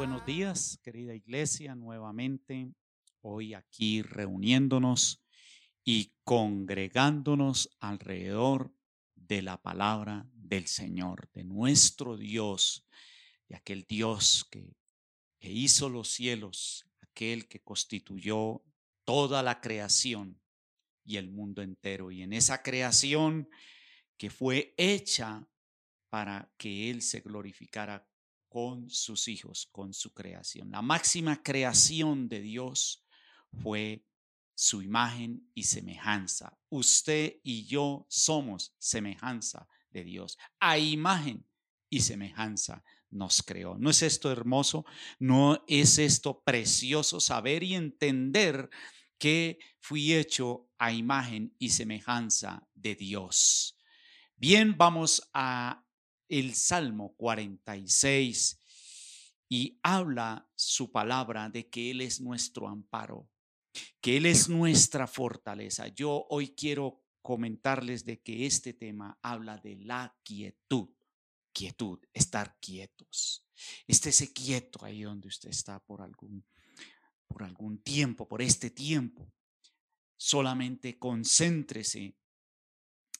buenos días, querida iglesia, nuevamente hoy aquí reuniéndonos y congregándonos alrededor de la palabra del Señor, de nuestro Dios, de aquel Dios que, hizo los cielos, aquel que constituyó toda la creación y el mundo entero. Y en esa creación que fue hecha para que Él se glorificara con sus hijos, con su creación. La máxima creación de Dios fue su imagen y semejanza. Usted y yo somos semejanza de Dios. A imagen y semejanza nos creó. ¿No es esto hermoso? ¿No es esto precioso saber y entender que fui hecho a imagen y semejanza de Dios? Bien, vamos a el Salmo 46 y habla su palabra de que Él es nuestro amparo, que Él es nuestra fortaleza. Yo hoy quiero comentarles de que este tema habla de la quietud, quietud, estar quietos. Estése quieto ahí donde usted está por algún, por algún tiempo, por este tiempo. Solamente concéntrese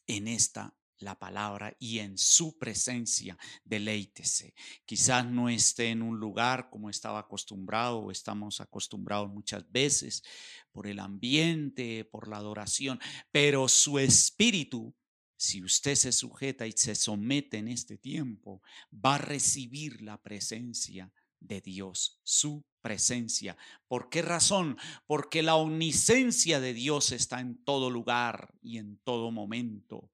en esta la palabra y en su presencia deleítese. Quizás no esté en un lugar como estaba acostumbrado o estamos acostumbrados muchas veces por el ambiente, por la adoración, pero su espíritu, si usted se sujeta y se somete en este tiempo, va a recibir la presencia de Dios, su presencia. ¿Por qué razón? Porque la omnisencia de Dios está en todo lugar y en todo momento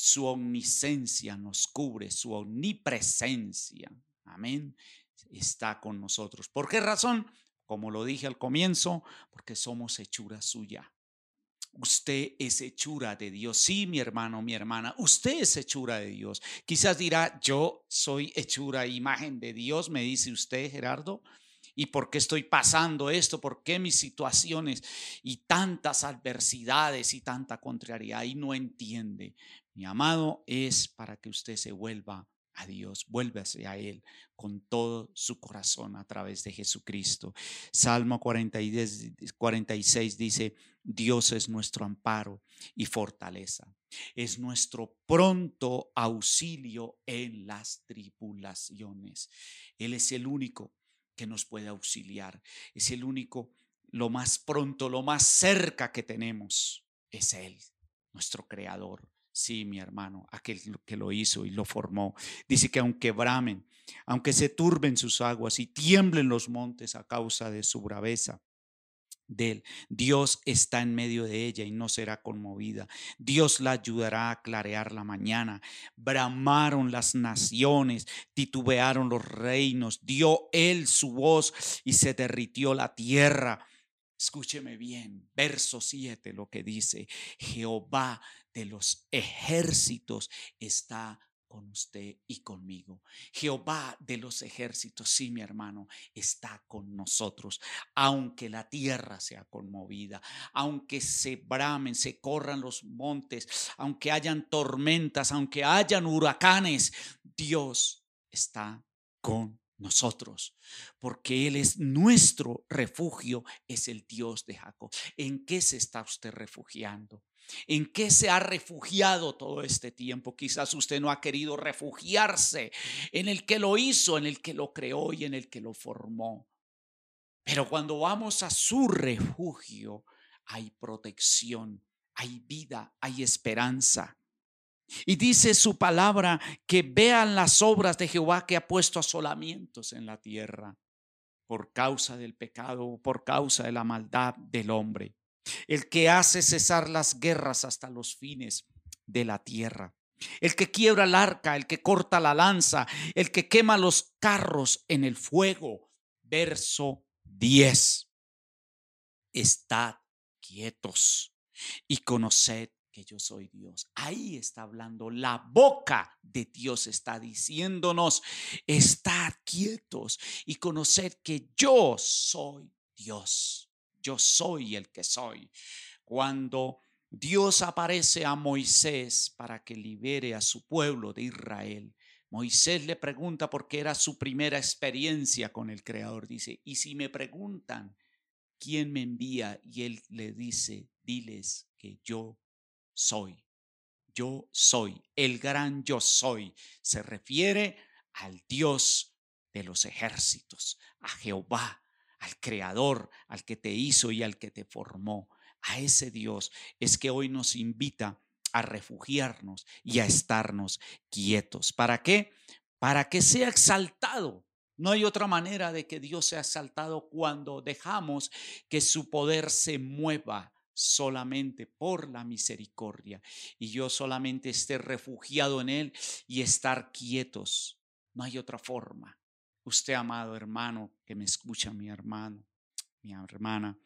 su omnisencia nos cubre, su omnipresencia. Amén. Está con nosotros. ¿Por qué razón? Como lo dije al comienzo, porque somos hechura suya. Usted es hechura de Dios. Sí, mi hermano, mi hermana, usted es hechura de Dios. Quizás dirá, yo soy hechura, imagen de Dios, me dice usted, Gerardo. ¿Y por qué estoy pasando esto? ¿Por qué mis situaciones y tantas adversidades y tanta contrariedad? Y no entiende. Mi amado, es para que usted se vuelva a Dios, vuélvase a Él con todo su corazón a través de Jesucristo. Salmo 46 dice, Dios es nuestro amparo y fortaleza, es nuestro pronto auxilio en las tribulaciones. Él es el único que nos puede auxiliar, es el único, lo más pronto, lo más cerca que tenemos, es Él, nuestro creador Sí, mi hermano, aquel que lo hizo y lo formó. Dice que aunque bramen, aunque se turben sus aguas y tiemblen los montes a causa de su braveza, de él. Dios está en medio de ella y no será conmovida. Dios la ayudará a clarear la mañana. Bramaron las naciones, titubearon los reinos, dio él su voz y se derritió la tierra. Escúcheme bien, verso 7 lo que dice, Jehová de los ejércitos está con usted y conmigo. Jehová de los ejércitos, sí, mi hermano, está con nosotros. Aunque la tierra sea conmovida, aunque se bramen, se corran los montes, aunque hayan tormentas, aunque hayan huracanes, Dios está con nosotros, porque Él es nuestro refugio, es el Dios de Jacob. ¿En qué se está usted refugiando? ¿En qué se ha refugiado todo este tiempo? Quizás usted no ha querido refugiarse en el que lo hizo, en el que lo creó y en el que lo formó. Pero cuando vamos a su refugio, hay protección, hay vida, hay esperanza. Y dice su palabra que vean las obras de Jehová que ha puesto asolamientos en la tierra por causa del pecado, por causa de la maldad del hombre. El que hace cesar las guerras hasta los fines de la tierra. El que quiebra el arca, el que corta la lanza, el que quema los carros en el fuego. Verso 10. Estad quietos y conoced yo soy Dios. Ahí está hablando la boca de Dios, está diciéndonos, estad quietos y conoced que yo soy Dios. Yo soy el que soy. Cuando Dios aparece a Moisés para que libere a su pueblo de Israel, Moisés le pregunta porque era su primera experiencia con el Creador. Dice, y si me preguntan quién me envía, y él le dice, diles que yo soy. Yo soy, el gran yo soy. Se refiere al Dios de los ejércitos, a Jehová, al Creador, al que te hizo y al que te formó. A ese Dios es que hoy nos invita a refugiarnos y a estarnos quietos. ¿Para qué? Para que sea exaltado. No hay otra manera de que Dios sea exaltado cuando dejamos que su poder se mueva solamente por la misericordia y yo solamente esté refugiado en Él y estar quietos. No hay otra forma. Usted, amado hermano, que me escucha, mi hermano, mi hermana,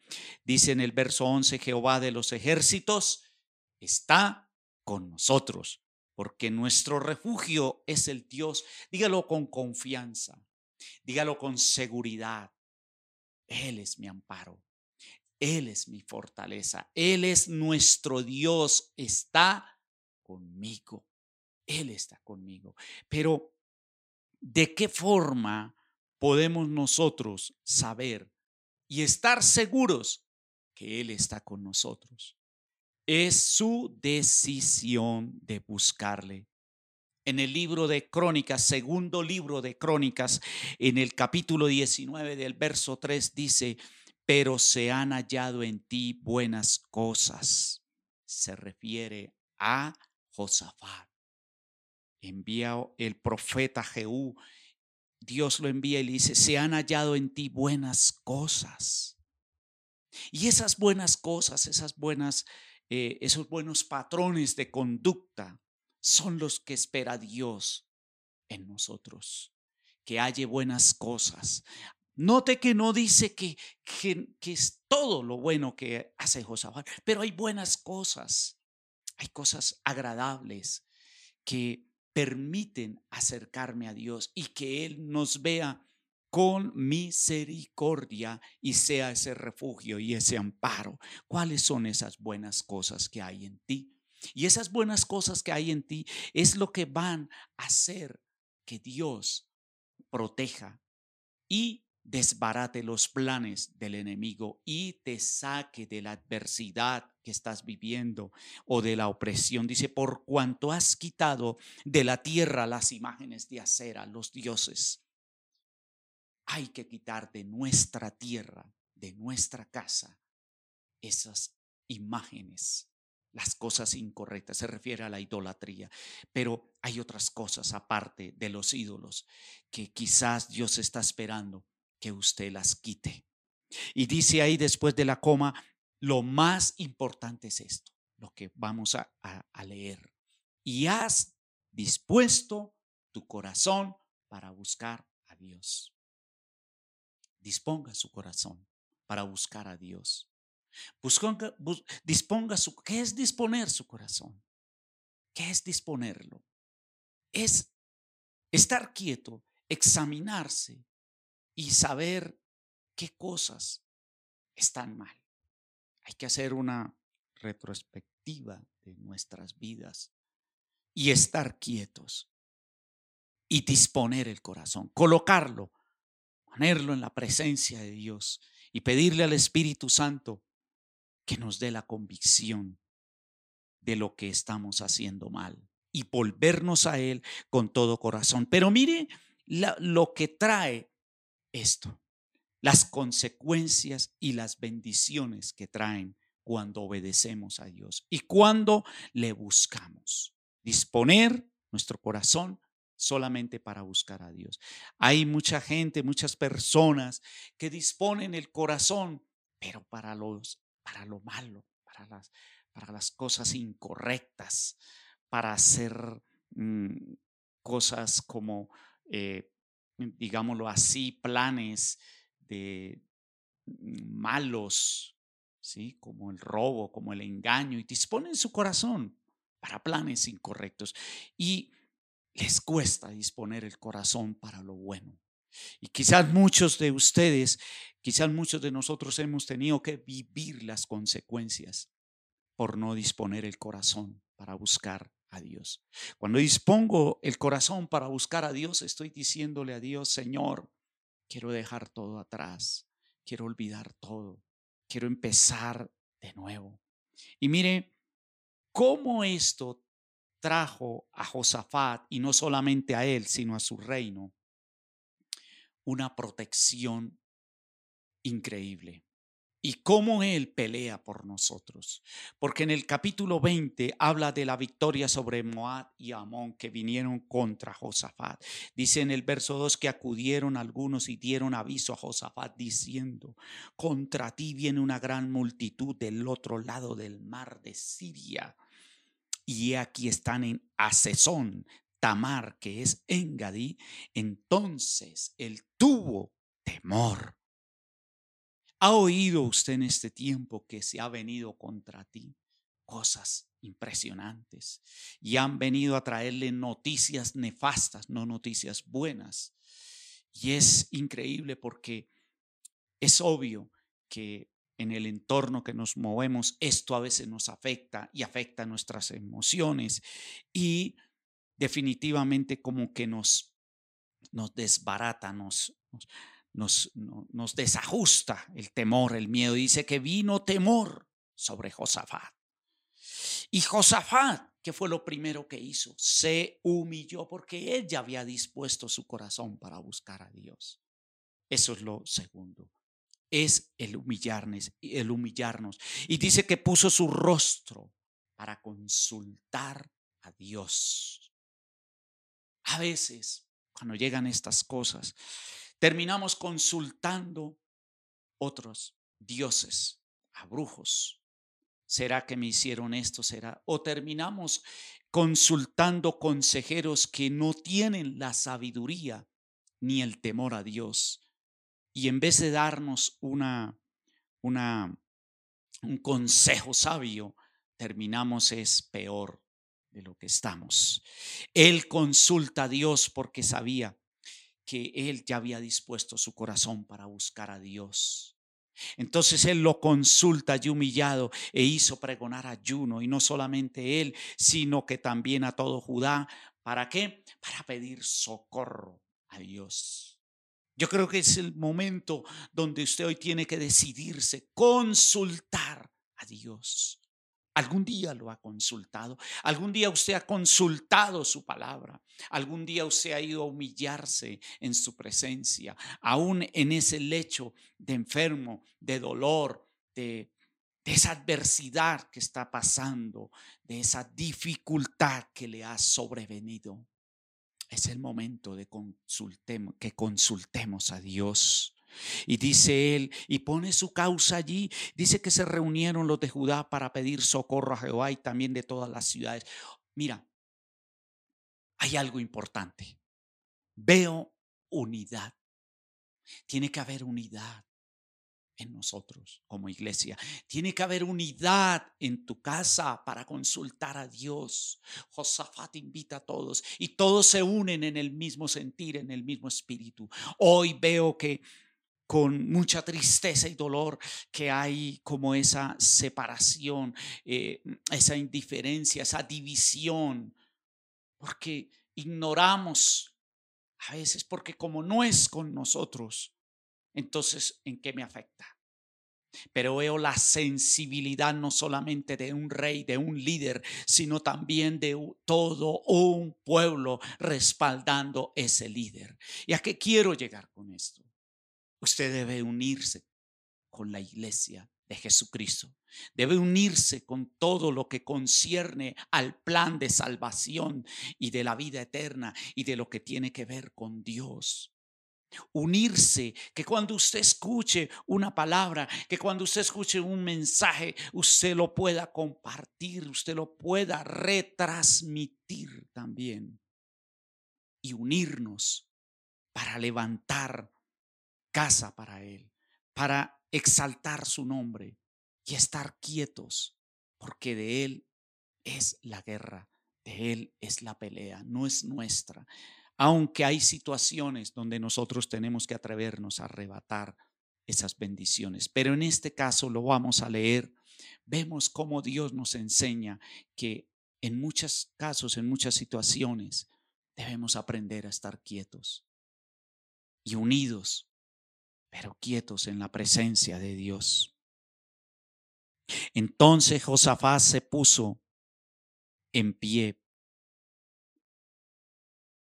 dice en el verso 11, Jehová de los ejércitos está con nosotros, porque nuestro refugio es el Dios. Dígalo con confianza, dígalo con seguridad. Él es mi amparo, Él es mi fortaleza, Él es nuestro Dios, está conmigo, Él está conmigo. Pero, ¿de qué forma podemos nosotros saber y estar seguros que Él está con nosotros? es su decisión de buscarle. En el libro de Crónicas, segundo libro de Crónicas, en el capítulo 19 del verso 3 dice, pero se han hallado en ti buenas cosas. Se refiere a Josafat. Envía el profeta Jehú. Dios lo envía y le dice, se han hallado en ti buenas cosas. Y esas buenas cosas, esas buenas eh, esos buenos patrones de conducta son los que espera Dios en nosotros, que haya buenas cosas. Note que no dice que, que, que es todo lo bueno que hace Josafat, pero hay buenas cosas, hay cosas agradables que permiten acercarme a Dios y que Él nos vea con misericordia y sea ese refugio y ese amparo. ¿Cuáles son esas buenas cosas que hay en ti? Y esas buenas cosas que hay en ti es lo que van a hacer que Dios proteja y desbarate los planes del enemigo y te saque de la adversidad que estás viviendo o de la opresión. Dice, por cuanto has quitado de la tierra las imágenes de acera, los dioses hay que quitar de nuestra tierra, de nuestra casa, esas imágenes, las cosas incorrectas. Se refiere a la idolatría. Pero hay otras cosas aparte de los ídolos que quizás Dios está esperando que usted las quite. Y dice ahí después de la coma, lo más importante es esto, lo que vamos a, leer. Y has dispuesto tu corazón para buscar a Dios disponga su corazón para buscar a Dios. disponga su, ¿qué es disponer su corazón? ¿Qué es disponerlo? Es estar quieto, examinarse y saber qué cosas están mal. Hay que hacer una retrospectiva de nuestras vidas y estar quietos y disponer el corazón, colocarlo ponerlo en la presencia de Dios y pedirle al Espíritu Santo que nos dé la convicción de lo que estamos haciendo mal y volvernos a Él con todo corazón. Pero mire lo que trae esto, las consecuencias y las bendiciones que traen cuando obedecemos a Dios y cuando le buscamos. Disponer nuestro corazón solamente para buscar a Dios. Hay mucha gente, muchas personas que disponen el corazón, pero para los para lo malo, para las para las cosas incorrectas, para hacer mm, cosas como eh, digámoslo así, planes de mm, malos, ¿sí? como el robo, como el engaño, y disponen su corazón para planes incorrectos. Y les cuesta disponer el corazón para lo bueno. Y quizás muchos de ustedes, quizás muchos de nosotros hemos tenido que vivir las consecuencias por no disponer el corazón para buscar a Dios. Cuando dispongo el corazón para buscar a Dios, estoy diciéndole a Dios, Señor, quiero dejar todo atrás, quiero olvidar todo, quiero empezar de nuevo. Y mire cómo esto trajo a Josafat, y no solamente a él, sino a su reino, una protección increíble y cómo Él pelea por nosotros. Porque en el capítulo 20 habla de la victoria sobre Moab y Amón que vinieron contra Josafat. Dice en el verso 2 que acudieron algunos y dieron aviso a Josafat diciendo, contra ti viene una gran multitud del otro lado del mar de Siria. Y aquí están en Asesón, Tamar, que es Engadí. Entonces él tuvo temor ¿Ha oído usted en este tiempo que se ha venido contra ti cosas impresionantes y han venido a traerle noticias nefastas, no noticias buenas? Y es increíble porque es obvio que en el entorno que nos movemos, esto a veces nos afecta y afecta nuestras emociones y definitivamente como que nos, desbarata, nos, nos desajusta el temor, el miedo. Dice que vino temor sobre Josafat. Y Josafat, ¿qué fue lo primero que hizo? Se humilló porque él ya había dispuesto su corazón para buscar a Dios. Eso es lo segundo. Es el humillarnos, el humillarnos. Y dice que puso su rostro para consultar a Dios. A veces, cuando llegan estas cosas, terminamos consultando otros dioses, a brujos. ¿Será que me hicieron esto? ¿Será? O terminamos consultando consejeros que no tienen la sabiduría ni el temor a Dios. Y en vez de darnos una, una, un consejo sabio, terminamos es peor de lo que estamos. Él consulta a Dios porque sabía que él ya había dispuesto su corazón para buscar a Dios. Entonces él lo consulta y humillado e hizo pregonar ayuno y no solamente él, sino que también a todo Judá. ¿Para qué? Para pedir socorro a Dios. Yo creo que es el momento donde usted hoy tiene que decidirse, consultar a Dios. ¿Algún día lo ha consultado? ¿Algún día usted ha consultado su palabra? ¿Algún día usted ha ido a humillarse en su presencia? Aún en ese lecho de enfermo, de dolor, de, esa adversidad que está pasando, de esa dificultad que le ha sobrevenido. Es el momento de que consultemos a Dios. Y dice él, y pone su causa allí, dice que se reunieron los de Judá para pedir socorro a Jehová y también de todas las ciudades. Mira, hay algo importante. Veo unidad. Tiene que haber unidad en nosotros como iglesia. Tiene que haber unidad en tu casa para consultar a Dios. Josafat invita a todos y todos se unen en el mismo sentir, en el mismo espíritu. Hoy veo que con mucha tristeza y dolor que hay como esa separación, eh, esa indiferencia, esa división, porque ignoramos a veces, porque como no es con nosotros, entonces, ¿en qué me afecta? Pero veo la sensibilidad no solamente de un rey, de un líder, sino también de todo un pueblo respaldando ese líder. ¿Y a qué quiero llegar con esto? Usted debe unirse con la iglesia de Jesucristo. Debe unirse con todo lo que concierne al plan de salvación y de la vida eterna y de lo que tiene que ver con Dios. Unirse, que cuando usted escuche una palabra, que cuando usted escuche un mensaje, usted lo pueda compartir, usted lo pueda retransmitir también. Y unirnos para levantar casa para Él, para exaltar su nombre y estar quietos, porque de Él es la guerra, de Él es la pelea, no es nuestra. Aunque hay situaciones donde nosotros tenemos que atrevernos a arrebatar esas bendiciones. Pero en este caso lo vamos a leer. Vemos cómo Dios nos enseña que en muchos casos, en muchas situaciones, debemos aprender a estar quietos y unidos, pero quietos en la presencia de Dios. Entonces Josafat se puso en pie.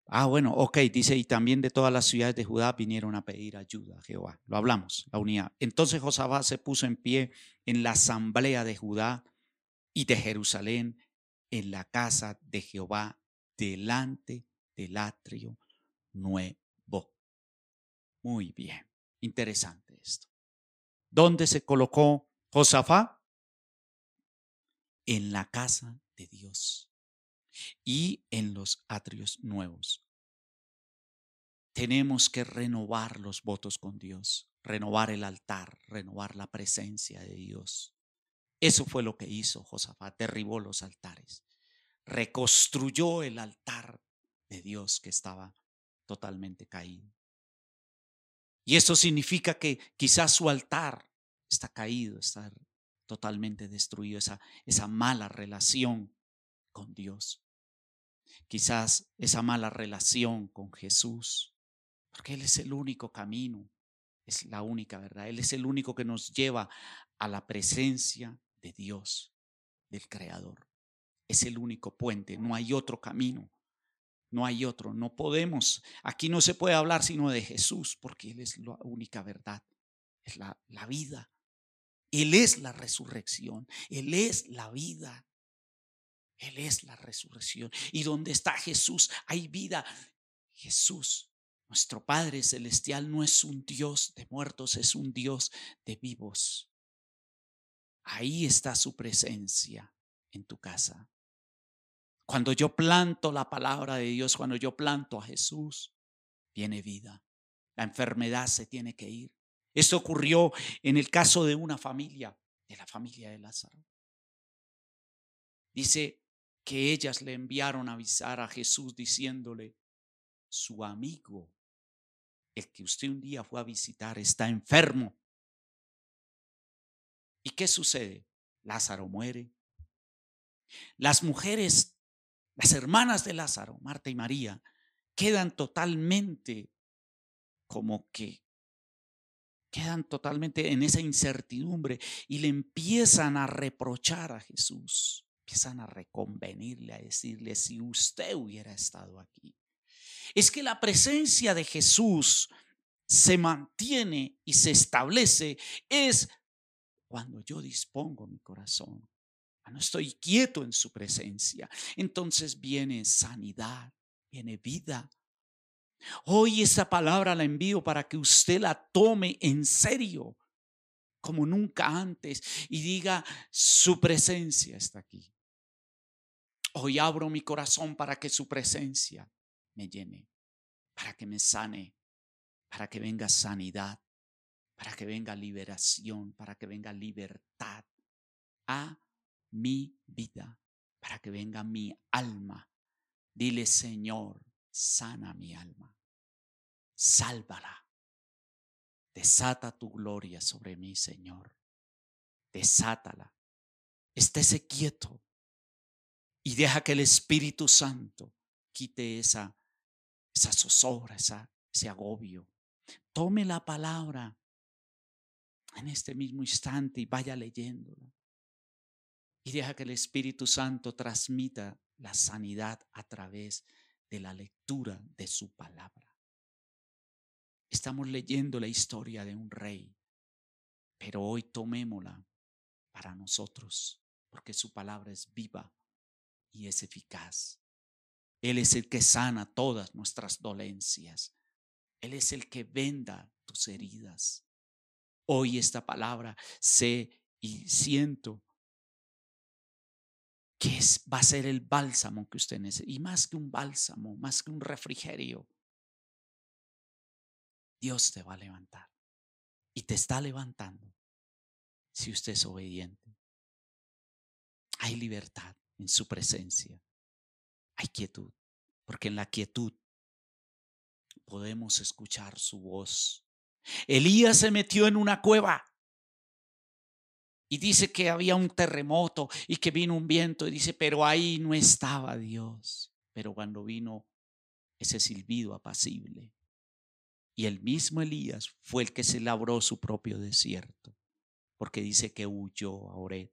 Ah, bueno, ok, dice, y también de todas las ciudades de Judá vinieron a pedir ayuda a Jehová. Lo hablamos, la unidad. Entonces Josafat se puso en pie en la asamblea de Judá y de Jerusalén, en la casa de Jehová, delante del atrio nuevo. Muy bien, interesante esto. ¿Dónde se colocó Josafat? En la casa de Dios y en los atrios nuevos. Tenemos que renovar los votos con Dios, renovar el altar, renovar la presencia de Dios. Eso fue lo que hizo Josafat, derribó los altares, reconstruyó el altar de Dios que estaba totalmente caído. Y eso significa que quizás su altar está caído, está totalmente destruido, esa, esa mala relación con Dios. Quizás esa mala relación con Jesús, porque Él es el único camino, es la única verdad. Él es el único que nos lleva a la presencia de Dios, del Creador. Es el único puente, no hay otro camino. No hay otro, no podemos. Aquí no se puede hablar sino de Jesús, porque Él es la única verdad, es la, la vida. Él es la resurrección, Él es la vida. Él es la resurrección. Y donde está Jesús hay vida. Jesús, nuestro Padre Celestial, no es un Dios de muertos, es un Dios de vivos. Ahí está su presencia en tu casa. Cuando yo planto la palabra de Dios, cuando yo planto a Jesús, viene vida. La enfermedad se tiene que ir. Esto ocurrió en el caso de una familia, de la familia de Lázaro. Dice que ellas le enviaron a avisar a Jesús diciéndole, su amigo, el que usted un día fue a visitar, está enfermo. ¿Y qué sucede? Lázaro muere. Las mujeres las hermanas de Lázaro, Marta y María, quedan totalmente como que quedan totalmente en esa incertidumbre y le empiezan a reprochar a Jesús, empiezan a reconvenirle, a decirle, si usted hubiera estado aquí. Es que la presencia de Jesús se mantiene y se establece es cuando yo dispongo mi corazón no estoy quieto en su presencia. Entonces viene sanidad, viene vida. Hoy esa palabra la envío para que usted la tome en serio, como nunca antes, y diga, su presencia está aquí. Hoy abro mi corazón para que su presencia me llene, para que me sane, para que venga sanidad, para que venga liberación, para que venga libertad a mi vida, para que venga mi alma. Dile, Señor, sana mi alma, sálvala. Desata tu gloria sobre mí, Señor. Desátala. Estése quieto y deja que el Espíritu Santo quite esa, esa zozobra, ese agobio. Tome la palabra en este mismo instante y vaya leyéndola y deja que el Espíritu Santo transmita la sanidad a través de la lectura de su palabra. Estamos leyendo la historia de un rey, pero hoy tomémosla para nosotros, porque su palabra es viva y es eficaz. Él es el que sana todas nuestras dolencias. Él es el que venda tus heridas. Hoy esta palabra sé y siento que es, va a ser el bálsamo que usted necesita. Y más que un bálsamo, más que un refrigerio, Dios te va a levantar. Y te está levantando si usted es obediente. Hay libertad en su presencia. Hay quietud, porque en la quietud podemos escuchar su voz. Elías se metió en una cueva Y dice que había un terremoto y que vino un viento. Y dice, pero ahí no estaba Dios. Pero cuando vino ese silbido apacible. Y el mismo Elías fue el que se labró su propio desierto. Porque dice que huyó a Ored.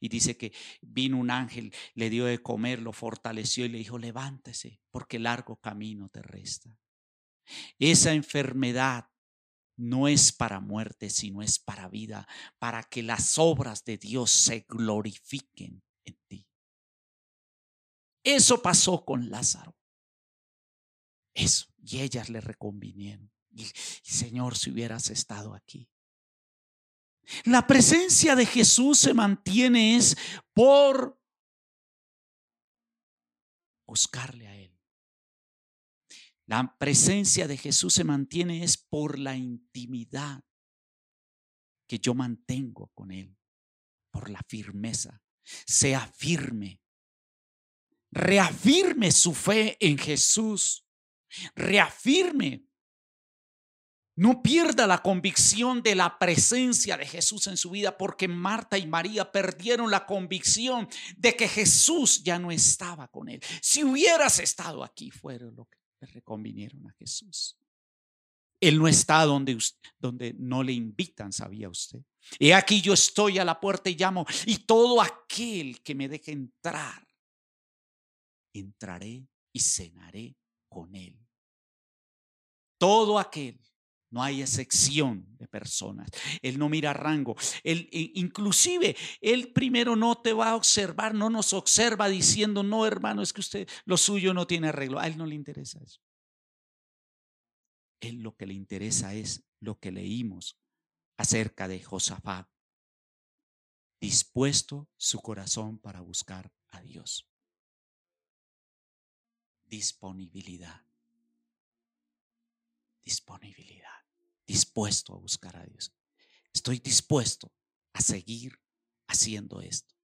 Y dice que vino un ángel, le dio de comer, lo fortaleció y le dijo, levántese, porque largo camino te resta. Esa enfermedad no es para muerte, sino es para vida, para que las obras de Dios se glorifiquen en ti. Eso pasó con Lázaro. Eso. Y ellas le reconvinieron. Señor, si hubieras estado aquí. La presencia de Jesús se mantiene es por buscarle a Él. La presencia de Jesús se mantiene es por la intimidad que yo mantengo con Él, por la firmeza. Sea firme. Reafirme su fe en Jesús. Reafirme no pierda la convicción de la presencia de Jesús en su vida porque Marta y María perdieron la convicción de que Jesús ya no estaba con él. Si hubieras estado aquí, fuera lo que le reconvinieron a Jesús. Él no está donde, donde no le invitan, sabía usted. Y aquí yo estoy a la puerta y llamo, y todo aquel que me deje entrar, entraré y cenaré con él. Todo aquel no hay excepción de personas. Él no mira rango. Él, inclusive, Él primero no te va a observar, no nos observa diciendo, no, hermano, es que usted lo suyo no tiene arreglo. A Él no le interesa eso. Él lo que le interesa es lo que leímos acerca de Josafat. Dispuesto su corazón para buscar a Dios. Disponibilidad disponibilidad, dispuesto a buscar a Dios. Estoy dispuesto a seguir haciendo esto.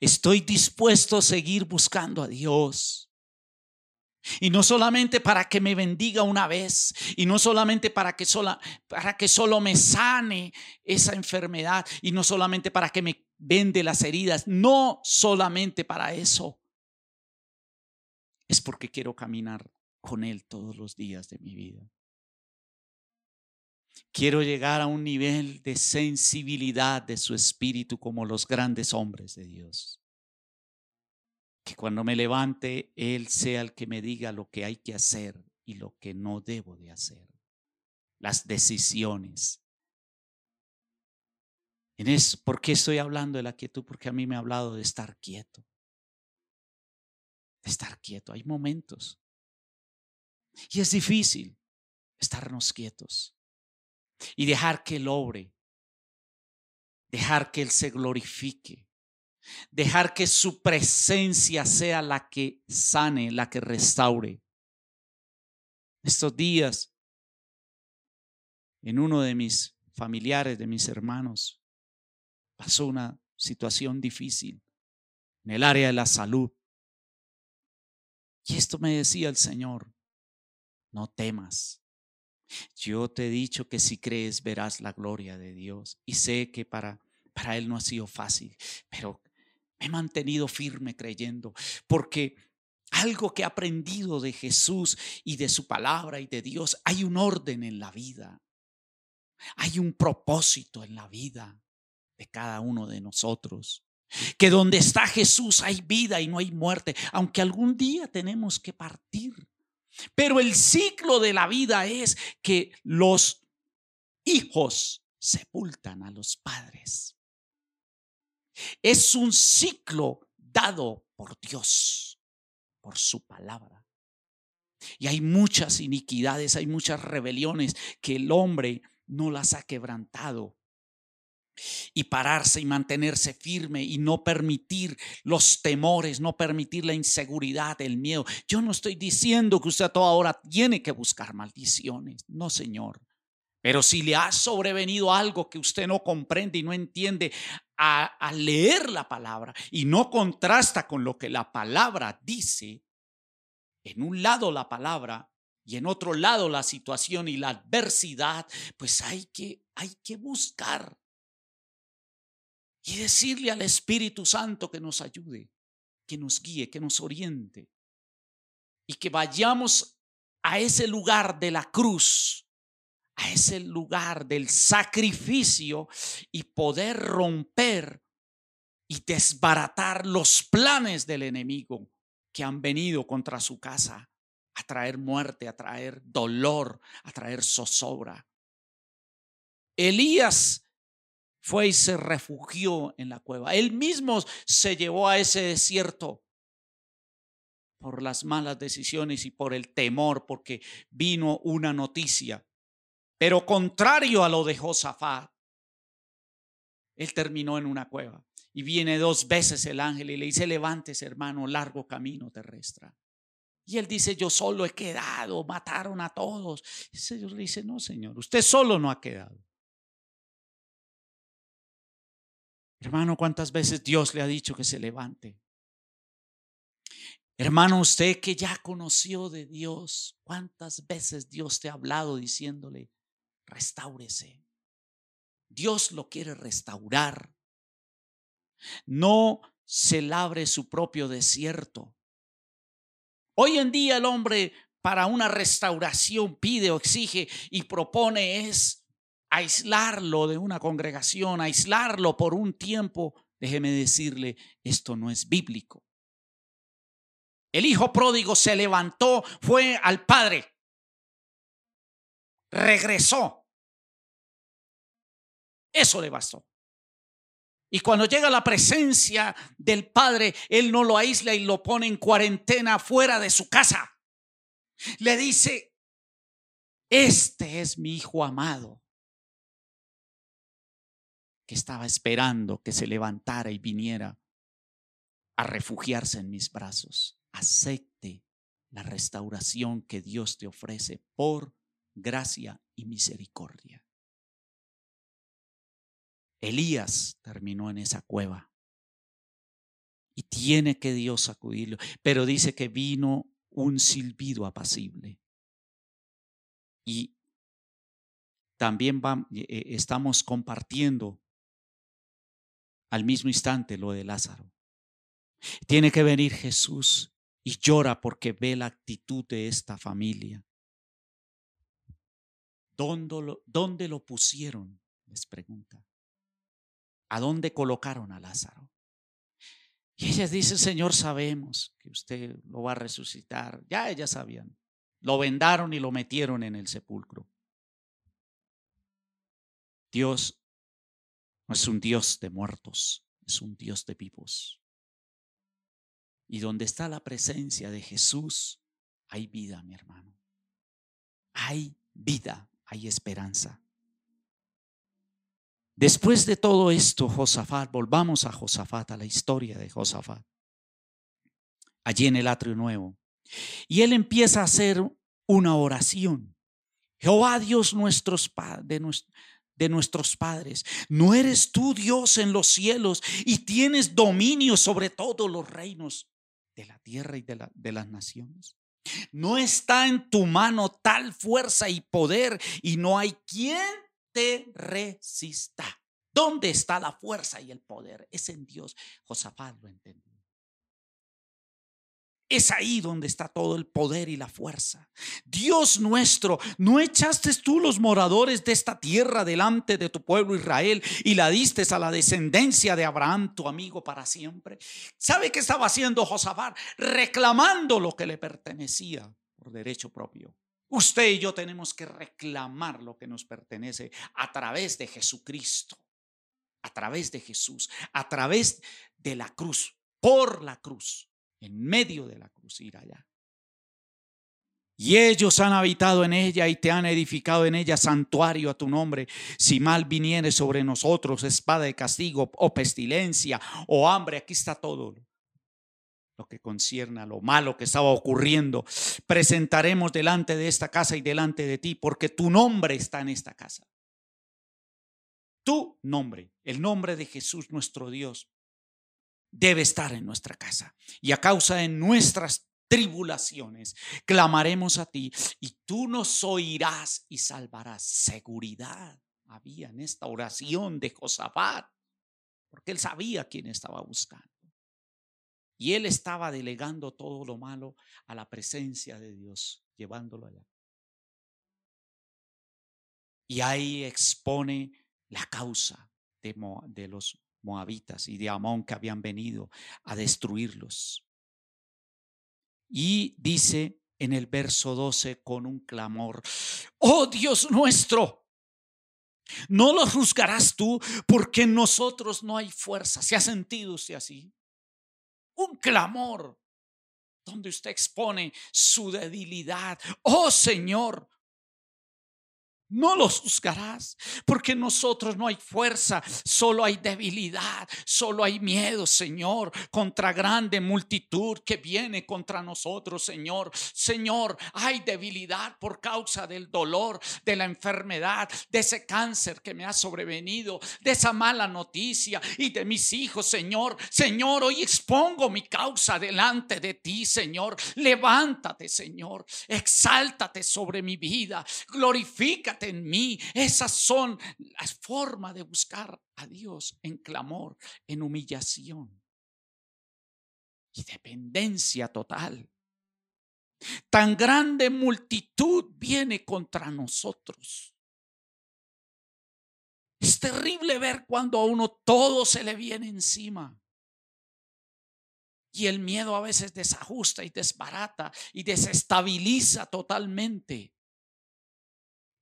Estoy dispuesto a seguir buscando a Dios. Y no solamente para que me bendiga una vez, y no solamente para que, sola, para que solo me sane esa enfermedad, y no solamente para que me vende las heridas, no solamente para eso. Es porque quiero caminar con Él todos los días de mi vida. Quiero llegar a un nivel de sensibilidad de su espíritu como los grandes hombres de Dios. Que cuando me levante, Él sea el que me diga lo que hay que hacer y lo que no debo de hacer. Las decisiones. En eso, ¿Por qué estoy hablando de la quietud? Porque a mí me ha hablado de estar quieto. De estar quieto. Hay momentos. Y es difícil estarnos quietos y dejar que Él obre, dejar que Él se glorifique, dejar que su presencia sea la que sane, la que restaure. Estos días, en uno de mis familiares, de mis hermanos, pasó una situación difícil en el área de la salud. Y esto me decía el Señor, no temas, yo te he dicho que si crees verás la gloria de Dios. Y sé que para, para Él no ha sido fácil, pero me he mantenido firme creyendo, porque algo que he aprendido de Jesús y de su palabra y de Dios, hay un orden en la vida. Hay un propósito en la vida de cada uno de nosotros. Que donde está Jesús hay vida y no hay muerte, aunque algún día tenemos que partir. Pero el ciclo de la vida es que los hijos sepultan a los padres. Es un ciclo dado por Dios, por su palabra. Y hay muchas iniquidades, hay muchas rebeliones que el hombre no las ha quebrantado y pararse y mantenerse firme y no permitir los temores, no permitir la inseguridad, el miedo. Yo no estoy diciendo que usted a toda hora tiene que buscar maldiciones, no señor. Pero si le ha sobrevenido algo que usted no comprende y no entiende a, leer la palabra y no contrasta con lo que la palabra dice, en un lado la palabra y en otro lado la situación y la adversidad, pues hay que, hay que buscar y decirle al Espíritu Santo que nos ayude, que nos guíe, que nos oriente y que vayamos a ese lugar de la cruz, a ese lugar del sacrificio y poder romper y desbaratar los planes del enemigo que han venido contra su casa a traer muerte, a traer dolor, a traer zozobra. Elías fue y se refugió en la cueva. Él mismo se llevó a ese desierto por las malas decisiones y por el temor, porque vino una noticia. Pero contrario a lo de Josafat, él terminó en una cueva. Y viene dos veces el ángel y le dice, levántese hermano, largo camino terrestre. Y él dice, yo solo he quedado, mataron a todos. Y el Señor le dice, no, Señor, usted solo no ha quedado. Hermano, ¿cuántas veces Dios le ha dicho que se levante? Hermano, usted que ya conoció de Dios, ¿cuántas veces Dios te ha hablado diciéndole, restáurese? Dios lo quiere restaurar. No se labre su propio desierto. Hoy en día el hombre para una restauración pide o exige y propone es aislarlo de una congregación, aislarlo por un tiempo, déjeme decirle, esto no es bíblico. El hijo pródigo se levantó, fue al padre, regresó. Eso le bastó. Y cuando llega la presencia del padre, él no lo aísla y lo pone en cuarentena fuera de su casa. Le dice, este es mi hijo amado que estaba esperando que se levantara y viniera a refugiarse en mis brazos. Acepte la restauración que Dios te ofrece por gracia y misericordia. Elías terminó en esa cueva y tiene que Dios sacudirlo, pero dice que vino un silbido apacible. Y también eh, estamos compartiendo al mismo instante lo de Lázaro. Tiene que venir Jesús y llora porque ve la actitud de esta familia. ¿Dónde lo, pusieron? Les pregunta. ¿A dónde colocaron a Lázaro? Y ellas dicen, Señor, sabemos que usted lo va a resucitar. Ya ellas sabían. Lo vendaron y lo metieron en el sepulcro. Dios no es un Dios de muertos, es un Dios de vivos. Y donde está la presencia de Jesús, hay vida, mi hermano. Hay vida, hay esperanza. Después de todo esto, Josafat, volvamos a Josafat, a la historia de Josafat, allí en el atrio nuevo. Y él empieza a hacer una oración. Jehová Dios nuestros, de, de nuestros padres. ¿No eres tú Dios en los cielos y tienes dominio sobre todos los reinos de la tierra y de, la, de las naciones? No está en tu mano tal fuerza y poder y no hay quien te resista. ¿Dónde está la fuerza y el poder? Es en Dios. Josafat lo entendió. Es ahí donde está todo el poder y la fuerza. Dios nuestro, ¿no echaste tú los moradores de esta tierra delante de tu pueblo Israel y la diste a la descendencia de Abraham, tu amigo para siempre? ¿Sabe qué estaba haciendo Josafat? Reclamando lo que le pertenecía por derecho propio. Usted y yo tenemos que reclamar lo que nos pertenece a través de Jesucristo, a través de Jesús, a través de la cruz, por la cruz en medio de la cruz ir allá. Y ellos han habitado en ella y te han edificado en ella santuario a tu nombre. Si mal viniere sobre nosotros, espada de castigo o pestilencia o hambre, aquí está todo lo que concierne a lo malo que estaba ocurriendo. Presentaremos delante de esta casa y delante de ti, porque tu nombre está en esta casa. Tu nombre, el nombre de Jesús nuestro Dios, debe estar en nuestra casa. Y a causa de nuestras tribulaciones, clamaremos a ti y tú nos oirás y salvarás. Seguridad había en esta oración de Josafat. porque él sabía quién estaba buscando. Y él estaba delegando todo lo malo a la presencia de Dios, llevándolo allá. Y ahí expone la causa de, de los moabitas y de Amón que habían venido a destruirlos. Y dice en el verso 12 con un clamor, oh Dios nuestro, no los juzgarás tú porque en nosotros no hay fuerza. ¿Se ha sentido usted así? Un clamor donde usted expone su debilidad. Oh Señor, no los juzgarás, porque nosotros no hay fuerza, solo hay debilidad, solo hay miedo, Señor, contra grande multitud que viene contra nosotros, Señor. Señor, hay debilidad por causa del dolor, de la enfermedad, de ese cáncer que me ha sobrevenido, de esa mala noticia y de mis hijos, Señor. Señor, hoy expongo mi causa delante de ti, Señor. Levántate, Señor. Exáltate sobre mi vida. Glorifica en mí. Esas son las formas de buscar a Dios en clamor, en humillación y dependencia total. Tan grande multitud viene contra nosotros. Es terrible ver cuando a uno todo se le viene encima. Y el miedo a veces desajusta y desbarata y desestabiliza totalmente.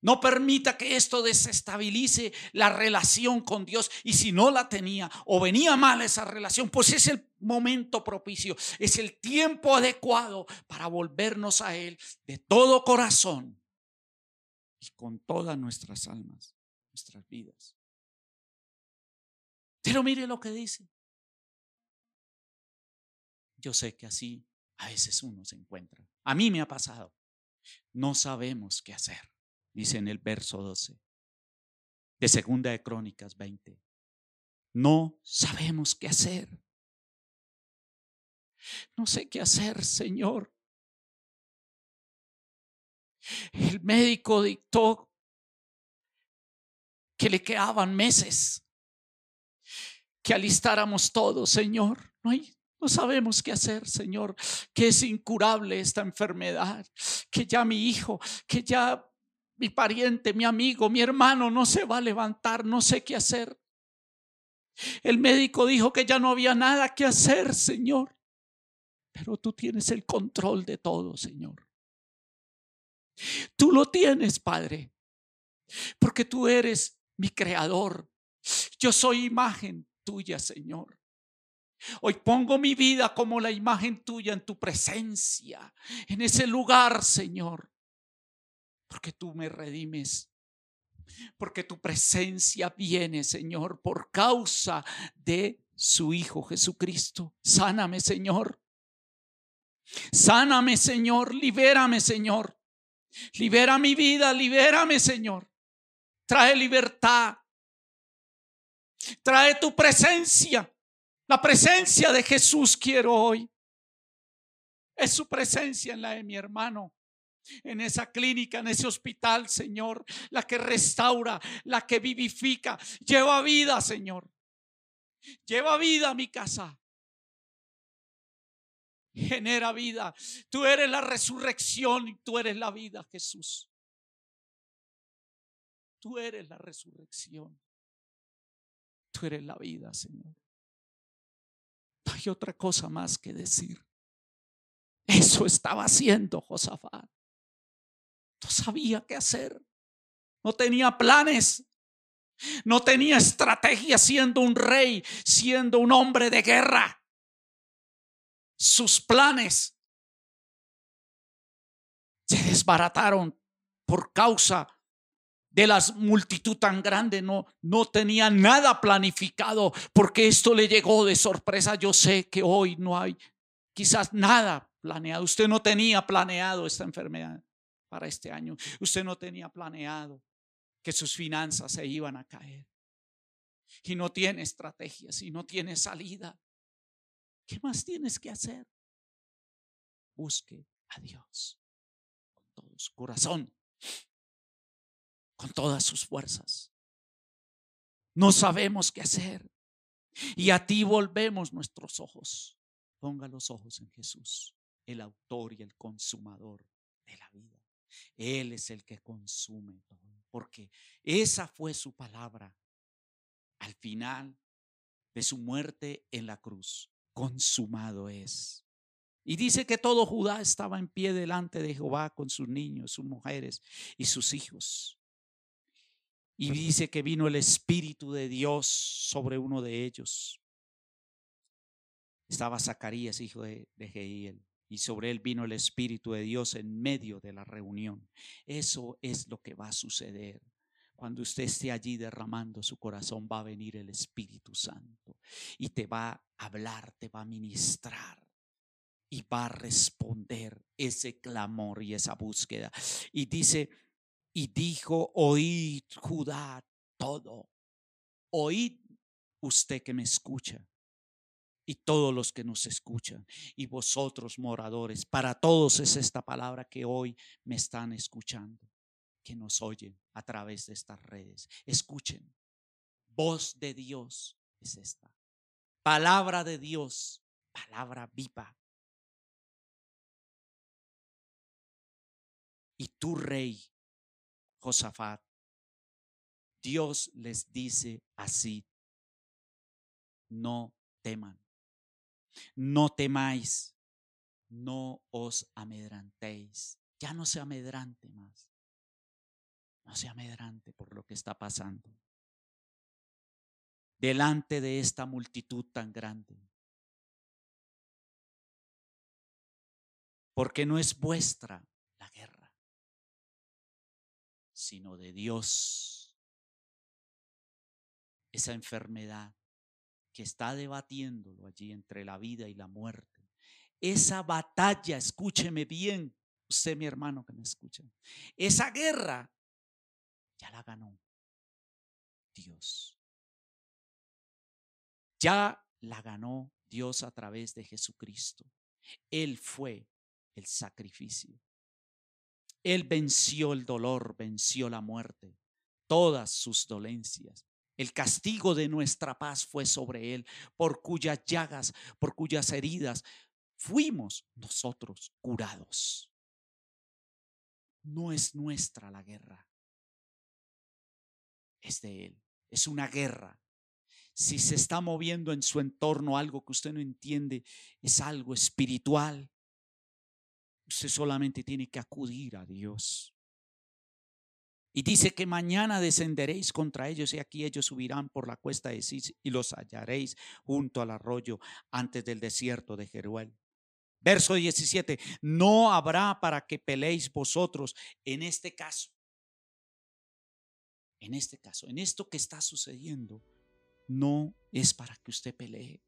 No permita que esto desestabilice la relación con Dios. Y si no la tenía o venía mal esa relación, pues es el momento propicio, es el tiempo adecuado para volvernos a Él de todo corazón y con todas nuestras almas, nuestras vidas. Pero mire lo que dice. Yo sé que así a veces uno se encuentra. A mí me ha pasado. No sabemos qué hacer dice en el verso 12 de Segunda de Crónicas 20. No sabemos qué hacer. No sé qué hacer, Señor. El médico dictó que le quedaban meses, que alistáramos todo, Señor. No, hay, no sabemos qué hacer, Señor, que es incurable esta enfermedad, que ya mi hijo, que ya mi pariente, mi amigo, mi hermano no se va a levantar, no sé qué hacer. El médico dijo que ya no había nada que hacer, Señor. Pero tú tienes el control de todo, Señor. Tú lo tienes, Padre, porque tú eres mi creador. Yo soy imagen tuya, Señor. Hoy pongo mi vida como la imagen tuya en tu presencia, en ese lugar, Señor porque tú me redimes. Porque tu presencia viene, Señor, por causa de su Hijo Jesucristo. Sáname, Señor. Sáname, Señor. Libérame, Señor. Libera mi vida, libérame, Señor. Trae libertad. Trae tu presencia. La presencia de Jesús quiero hoy. Es su presencia en la de mi hermano en esa clínica, en ese hospital, Señor, la que restaura, la que vivifica, lleva vida, Señor. Lleva vida a mi casa. Genera vida. Tú eres la resurrección y tú eres la vida, Jesús. Tú eres la resurrección. Tú eres la vida, Señor. hay otra cosa más que decir. Eso estaba haciendo Josafat. No sabía qué hacer. No tenía planes. No tenía estrategia siendo un rey, siendo un hombre de guerra. Sus planes se desbarataron por causa de la multitud tan grande. No, no tenía nada planificado porque esto le llegó de sorpresa. Yo sé que hoy no hay quizás nada planeado. Usted no tenía planeado esta enfermedad para este año. Usted no tenía planeado que sus finanzas se iban a caer. Y no tiene estrategias y no tiene salida. ¿Qué más tienes que hacer? Busque a Dios con todo su corazón, con todas sus fuerzas. No sabemos qué hacer. Y a ti volvemos nuestros ojos. Ponga los ojos en Jesús, el autor y el consumador de la vida. Él es el que consume todo, porque esa fue su palabra al final de su muerte en la cruz. Consumado es. Y dice que todo Judá estaba en pie delante de Jehová con sus niños, sus mujeres y sus hijos. Y dice que vino el Espíritu de Dios sobre uno de ellos. Estaba Zacarías, hijo de, de y sobre él vino el Espíritu de Dios en medio de la reunión. Eso es lo que va a suceder. Cuando usted esté allí derramando su corazón, va a venir el Espíritu Santo y te va a hablar, te va a ministrar y va a responder ese clamor y esa búsqueda. Y dice, y dijo, oíd Judá todo, oíd usted que me escucha y todos los que nos escuchan y vosotros moradores, para todos es esta palabra que hoy me están escuchando, que nos oyen a través de estas redes. Escuchen, voz de Dios es esta, palabra de Dios, palabra viva. Y tu rey Josafat, Dios les dice así, no teman, no temáis, no os amedrantéis, ya no se amedrante más, no se amedrante por lo que está pasando. Delante de esta multitud tan grande. Porque no es vuestra la guerra sino de Dios. Esa enfermedad que está debatiéndolo allí entre la vida y la muerte. Esa batalla, escúcheme bien, usted mi hermano que me escucha. Esa guerra ya la ganó Dios. Ya la ganó Dios a través de Jesucristo. Él fue el sacrificio. Él venció el dolor, venció la muerte, todas sus dolencias. El castigo de nuestra paz fue sobre Él, por cuyas llagas, por cuyas heridas fuimos nosotros curados. No es nuestra la guerra, es de Él. Es una guerra. Si se está moviendo en su entorno algo que usted no entiende, es algo espiritual, Usted solamente tiene que acudir a Dios. Y dice que mañana descenderéis contra ellos y aquí ellos subirán por la cuesta de Cis y los hallaréis junto al arroyo antes del desierto de Jeruel. Verso 17, no habrá para que peleéis vosotros en este caso. En este caso, en esto que está sucediendo, no es para que usted pelee.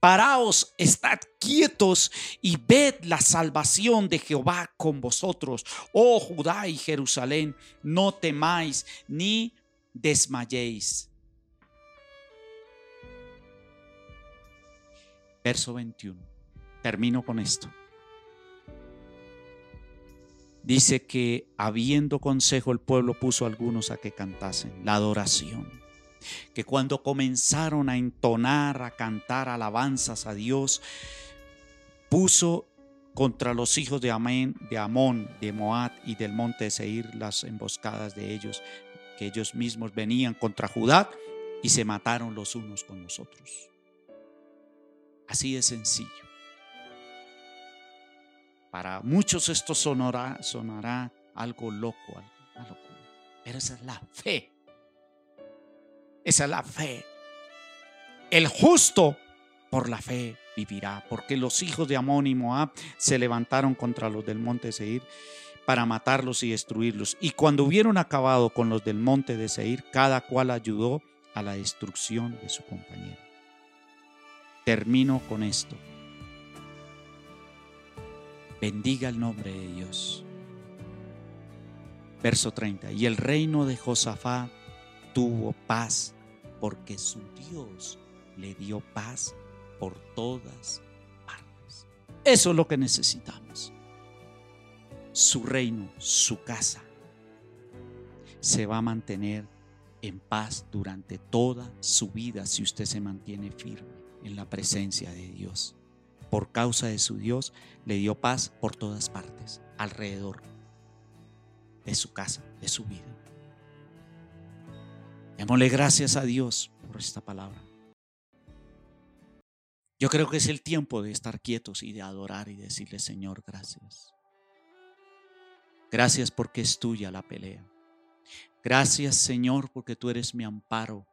Paraos, estad quietos y ved la salvación de Jehová con vosotros. Oh Judá y Jerusalén, no temáis ni desmayéis. Verso 21. Termino con esto. Dice que habiendo consejo el pueblo puso a algunos a que cantasen la adoración que cuando comenzaron a entonar, a cantar alabanzas a Dios, puso contra los hijos de Amén, de Amón, de Moab y del monte de Seir las emboscadas de ellos, que ellos mismos venían contra Judá y se mataron los unos con los otros. Así de sencillo. Para muchos esto sonará, sonará algo loco, algo, pero esa es la fe esa es la fe. El justo por la fe vivirá, porque los hijos de Amón y Moab se levantaron contra los del monte Seir para matarlos y destruirlos. Y cuando hubieron acabado con los del monte de Seir, cada cual ayudó a la destrucción de su compañero. Termino con esto. Bendiga el nombre de Dios. Verso 30. Y el reino de Josafat tuvo paz porque su Dios le dio paz por todas partes. Eso es lo que necesitamos. Su reino, su casa, se va a mantener en paz durante toda su vida si usted se mantiene firme en la presencia de Dios. Por causa de su Dios le dio paz por todas partes, alrededor de su casa, de su vida. Démosle gracias a Dios por esta palabra. Yo creo que es el tiempo de estar quietos y de adorar y decirle, Señor, gracias. Gracias porque es tuya la pelea. Gracias, Señor, porque tú eres mi amparo,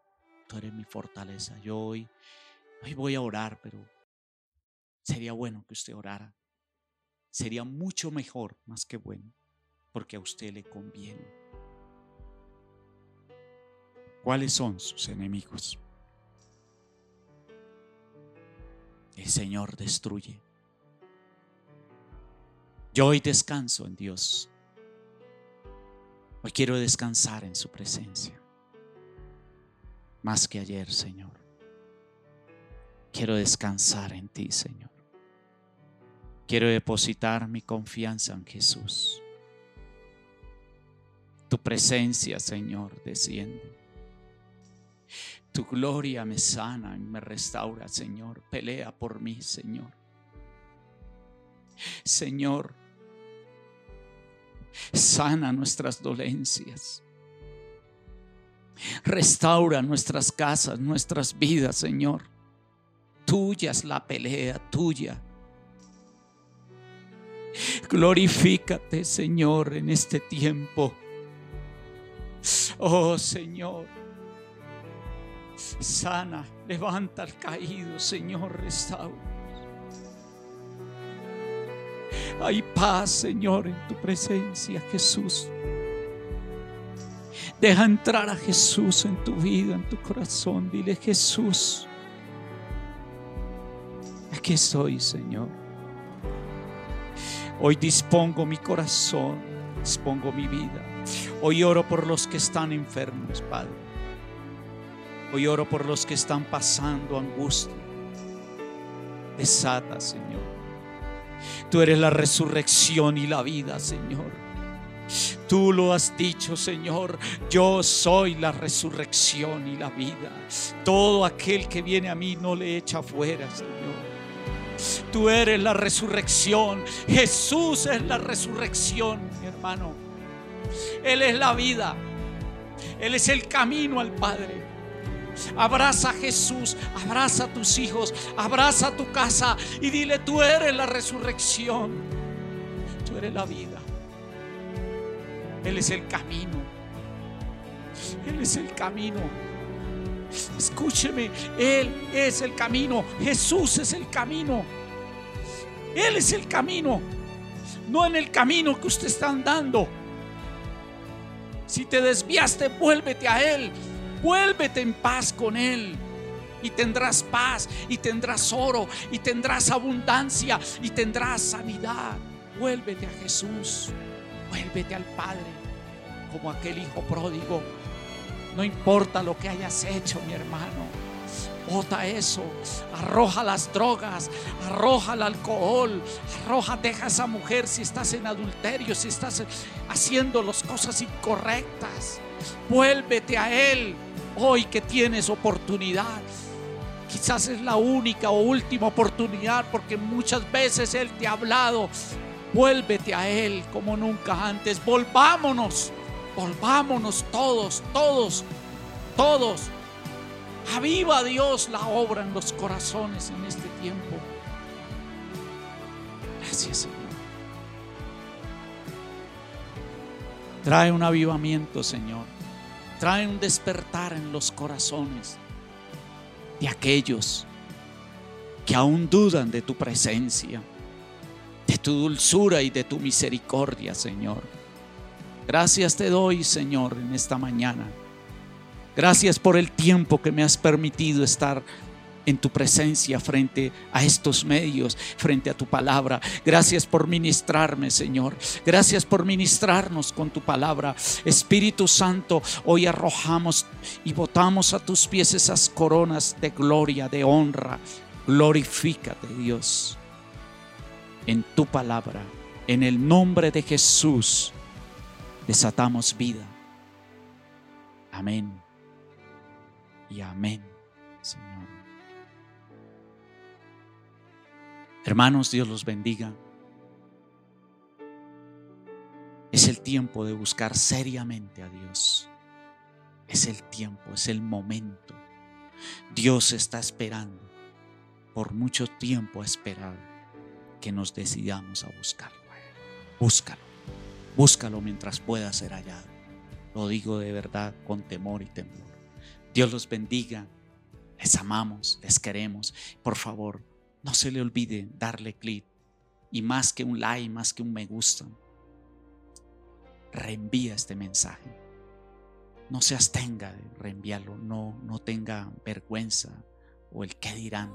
tú eres mi fortaleza. Yo hoy, hoy voy a orar, pero sería bueno que usted orara. Sería mucho mejor, más que bueno, porque a usted le conviene. ¿Cuáles son sus enemigos? El Señor destruye. Yo hoy descanso en Dios. Hoy quiero descansar en su presencia. Más que ayer, Señor. Quiero descansar en ti, Señor. Quiero depositar mi confianza en Jesús. Tu presencia, Señor, desciende. Tu gloria me sana y me restaura, Señor. Pelea por mí, Señor. Señor, sana nuestras dolencias. Restaura nuestras casas, nuestras vidas, Señor. Tuya es la pelea, tuya. Glorifícate, Señor, en este tiempo. Oh, Señor. Sana, levanta al caído, Señor, restaura. Hay paz, Señor, en tu presencia, Jesús. Deja entrar a Jesús en tu vida, en tu corazón. Dile, Jesús, aquí estoy, Señor. Hoy dispongo mi corazón, dispongo mi vida. Hoy oro por los que están enfermos, Padre. Hoy oro por los que están pasando angustia. Desata, Señor Tú eres la resurrección y la vida, Señor. Tú lo has dicho, Señor. Yo soy la resurrección y la vida. Todo aquel que viene a mí no le echa fuera, Señor. Tú eres la resurrección. Jesús es la resurrección, mi hermano. Él es la vida. Él es el camino al Padre. Abraza a Jesús, abraza a tus hijos, abraza a tu casa y dile, tú eres la resurrección, tú eres la vida. Él es el camino. Él es el camino. Escúcheme, Él es el camino. Jesús es el camino. Él es el camino. No en el camino que usted está andando. Si te desviaste, vuélvete a Él. Vuélvete en paz con Él. Y tendrás paz, y tendrás oro, y tendrás abundancia, y tendrás sanidad. Vuélvete a Jesús. Vuélvete al Padre, como aquel hijo pródigo. No importa lo que hayas hecho, mi hermano. Bota eso, arroja las drogas, arroja el alcohol, arroja, deja a esa mujer si estás en adulterio, si estás haciendo las cosas incorrectas. Vuélvete a Él hoy que tienes oportunidad. Quizás es la única o última oportunidad porque muchas veces Él te ha hablado. Vuélvete a Él como nunca antes. Volvámonos, volvámonos todos, todos, todos. Aviva Dios la obra en los corazones en este tiempo. Gracias Señor. Trae un avivamiento, Señor trae un despertar en los corazones de aquellos que aún dudan de tu presencia, de tu dulzura y de tu misericordia, Señor. Gracias te doy, Señor, en esta mañana. Gracias por el tiempo que me has permitido estar en tu presencia frente a estos medios, frente a tu palabra. Gracias por ministrarme, Señor. Gracias por ministrarnos con tu palabra. Espíritu Santo, hoy arrojamos y botamos a tus pies esas coronas de gloria, de honra. Glorifícate, Dios, en tu palabra. En el nombre de Jesús, desatamos vida. Amén y amén, Hermanos, Dios los bendiga. Es el tiempo de buscar seriamente a Dios. Es el tiempo, es el momento. Dios está esperando. Por mucho tiempo ha esperado que nos decidamos a buscarlo. Búscalo. Búscalo mientras pueda ser hallado. Lo digo de verdad con temor y temor. Dios los bendiga. Les amamos, les queremos. Por favor, no se le olvide darle clic. Y más que un like, más que un me gusta, reenvía este mensaje. No se abstenga de reenviarlo, no, no tenga vergüenza o el qué dirán.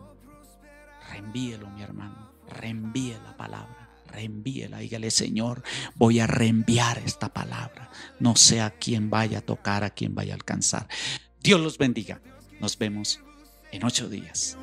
Reenvíelo, mi hermano, reenvíe la palabra, reenvíela. Dígale, Señor, voy a reenviar esta palabra. No sé a quién vaya a tocar, a quién vaya a alcanzar. Dios los bendiga. Nos vemos en ocho días.